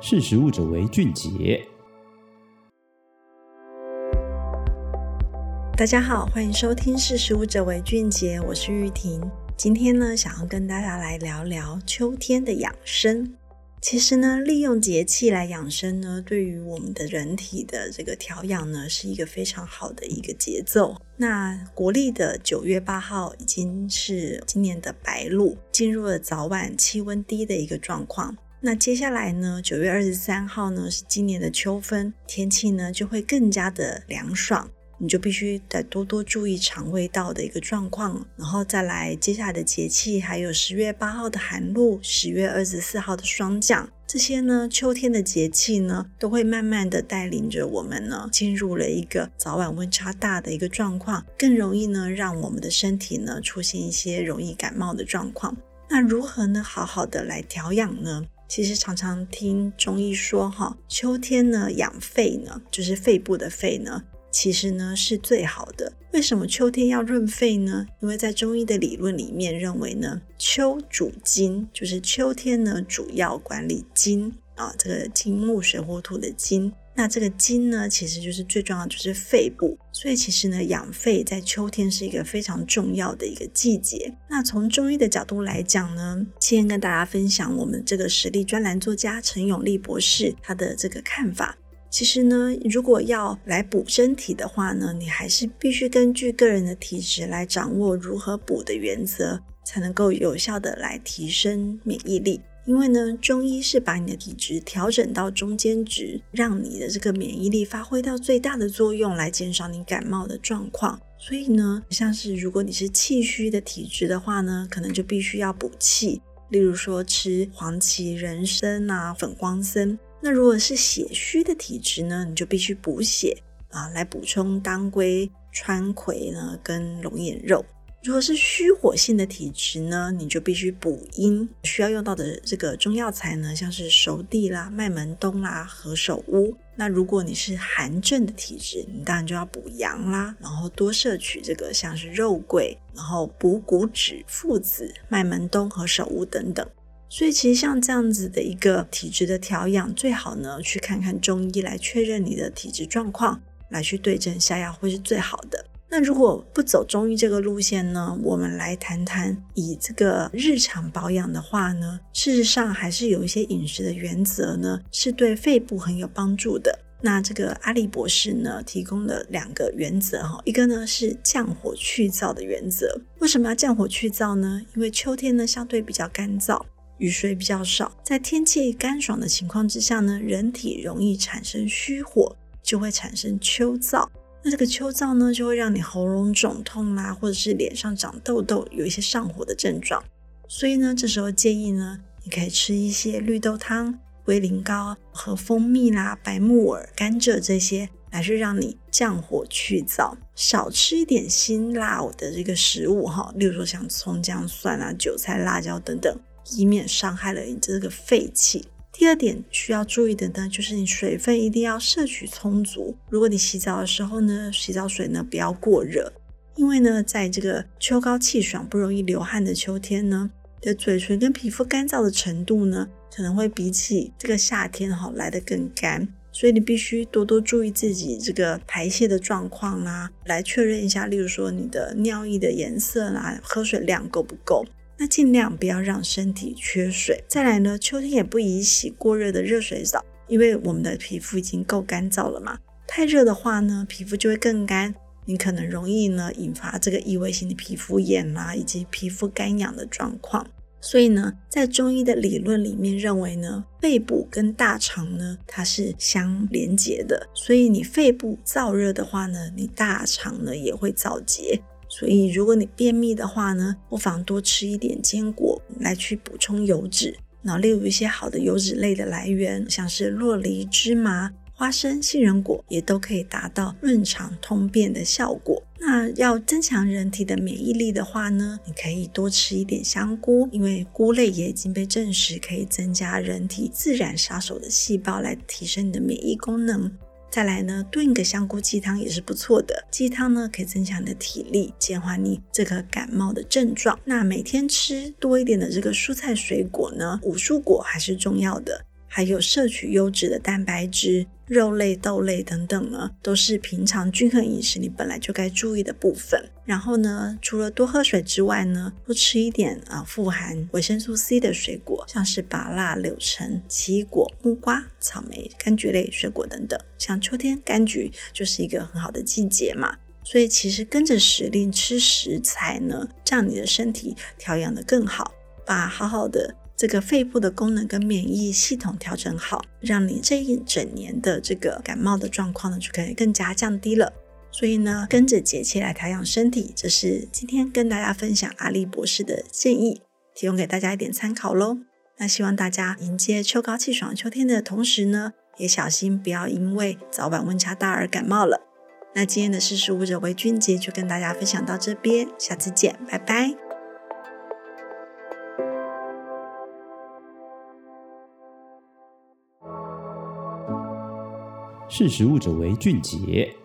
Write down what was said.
识食物者为俊杰。大家好，欢迎收听《识食物者为俊杰》，我是玉婷。今天呢，想要跟大家来聊聊秋天的养生。其实呢，利用节气来养生呢，对于我们的人体的这个调养呢，是一个非常好的一个节奏。那国历的九月八号已经是今年的白露，进入了早晚气温低的一个状况。那接下来呢，九月二十三号呢，是今年的秋分，天气呢就会更加的凉爽。你就必须得多多注意肠胃道的一个状况，然后再来接下来的节气，还有十月八号的寒露，十月二十四号的霜降，这些呢，秋天的节气呢，都会慢慢的带领着我们呢，进入了一个早晚温差大的一个状况，更容易呢，让我们的身体呢，出现一些容易感冒的状况。那如何呢，好好的来调养呢？其实常常听中医说，哈，秋天呢，养肺呢，就是肺部的肺呢。其实呢是最好的。为什么秋天要润肺呢？因为在中医的理论里面认为呢，秋主金，就是秋天呢主要管理金啊，这个金木水火土的金。那这个金呢，其实就是最重要的就是肺部。所以其实呢，养肺在秋天是一个非常重要的一个季节。那从中医的角度来讲呢，今天跟大家分享我们这个实力专栏作家陈永利博士他的这个看法。其实呢，如果要来补身体的话呢，你还是必须根据个人的体质来掌握如何补的原则，才能够有效的来提升免疫力。因为呢，中医是把你的体质调整到中间值，让你的这个免疫力发挥到最大的作用，来减少你感冒的状况。所以呢，像是如果你是气虚的体质的话呢，可能就必须要补气，例如说吃黄芪、人参啊、粉光参。那如果是血虚的体质呢，你就必须补血啊，来补充当归、川葵呢跟龙眼肉。如果是虚火性的体质呢，你就必须补阴，需要用到的这个中药材呢，像是熟地啦、麦门冬啦、何首乌。那如果你是寒症的体质，你当然就要补阳啦，然后多摄取这个像是肉桂，然后补骨脂、附子、麦门冬、何首乌等等。所以其实像这样子的一个体质的调养，最好呢去看看中医来确认你的体质状况，来去对症下药会是最好的。那如果不走中医这个路线呢，我们来谈谈以这个日常保养的话呢，事实上还是有一些饮食的原则呢，是对肺部很有帮助的。那这个阿力博士呢提供了两个原则哈，一个呢是降火去燥的原则。为什么要降火去燥呢？因为秋天呢相对比较干燥。雨水比较少，在天气干爽的情况之下呢，人体容易产生虚火，就会产生秋燥。那这个秋燥呢，就会让你喉咙肿痛啦，或者是脸上长痘痘，有一些上火的症状。所以呢，这时候建议呢，你可以吃一些绿豆汤、龟苓膏和蜂蜜啦、白木耳、甘蔗这些，来去让你降火去燥。少吃一点辛辣的这个食物哈，例如说像葱姜蒜啊、韭菜、辣椒等等。以免伤害了你这个肺气。第二点需要注意的呢，就是你水分一定要摄取充足。如果你洗澡的时候呢，洗澡水呢不要过热，因为呢，在这个秋高气爽、不容易流汗的秋天呢，的嘴唇跟皮肤干燥的程度呢，可能会比起这个夏天哈来得更干。所以你必须多多注意自己这个排泄的状况啦，来确认一下，例如说你的尿液的颜色啦，喝水量够不够。那尽量不要让身体缺水。再来呢，秋天也不宜洗过热的热水澡，因为我们的皮肤已经够干燥了嘛。太热的话呢，皮肤就会更干，你可能容易呢引发这个异位性的皮肤炎啦，以及皮肤干痒的状况。所以呢，在中医的理论里面认为呢，肺部跟大肠呢它是相连接的，所以你肺部燥热的话呢，你大肠呢也会燥结。所以，如果你便秘的话呢，不妨多吃一点坚果来去补充油脂。那例如一些好的油脂类的来源，像是洛梨、芝麻、花生、杏仁果，也都可以达到润肠通便的效果。那要增强人体的免疫力的话呢，你可以多吃一点香菇，因为菇类也已经被证实可以增加人体自然杀手的细胞，来提升你的免疫功能。再来呢，炖个香菇鸡汤也是不错的。鸡汤呢，可以增强你的体力，减缓你这个感冒的症状。那每天吃多一点的这个蔬菜水果呢，五蔬果还是重要的。还有摄取优质的蛋白质、肉类、豆类等等呢，都是平常均衡饮食你本来就该注意的部分。然后呢，除了多喝水之外呢，多吃一点啊富含维生素 C 的水果，像是芭乐、柳橙、奇异果、木瓜、草莓、柑橘类水果等等。像秋天柑橘就是一个很好的季节嘛，所以其实跟着时令吃食材呢，让你的身体调养得更好，把好好的。这个肺部的功能跟免疫系统调整好，让你这一整年的这个感冒的状况呢，就可以更加降低了。所以呢，跟着节气来调养身体，这是今天跟大家分享阿力博士的建议，提供给大家一点参考喽。那希望大家迎接秋高气爽秋天的同时呢，也小心不要因为早晚温差大而感冒了。那今天的识食物者为俊杰就跟大家分享到这边，下次见，拜拜。识时务者为俊杰。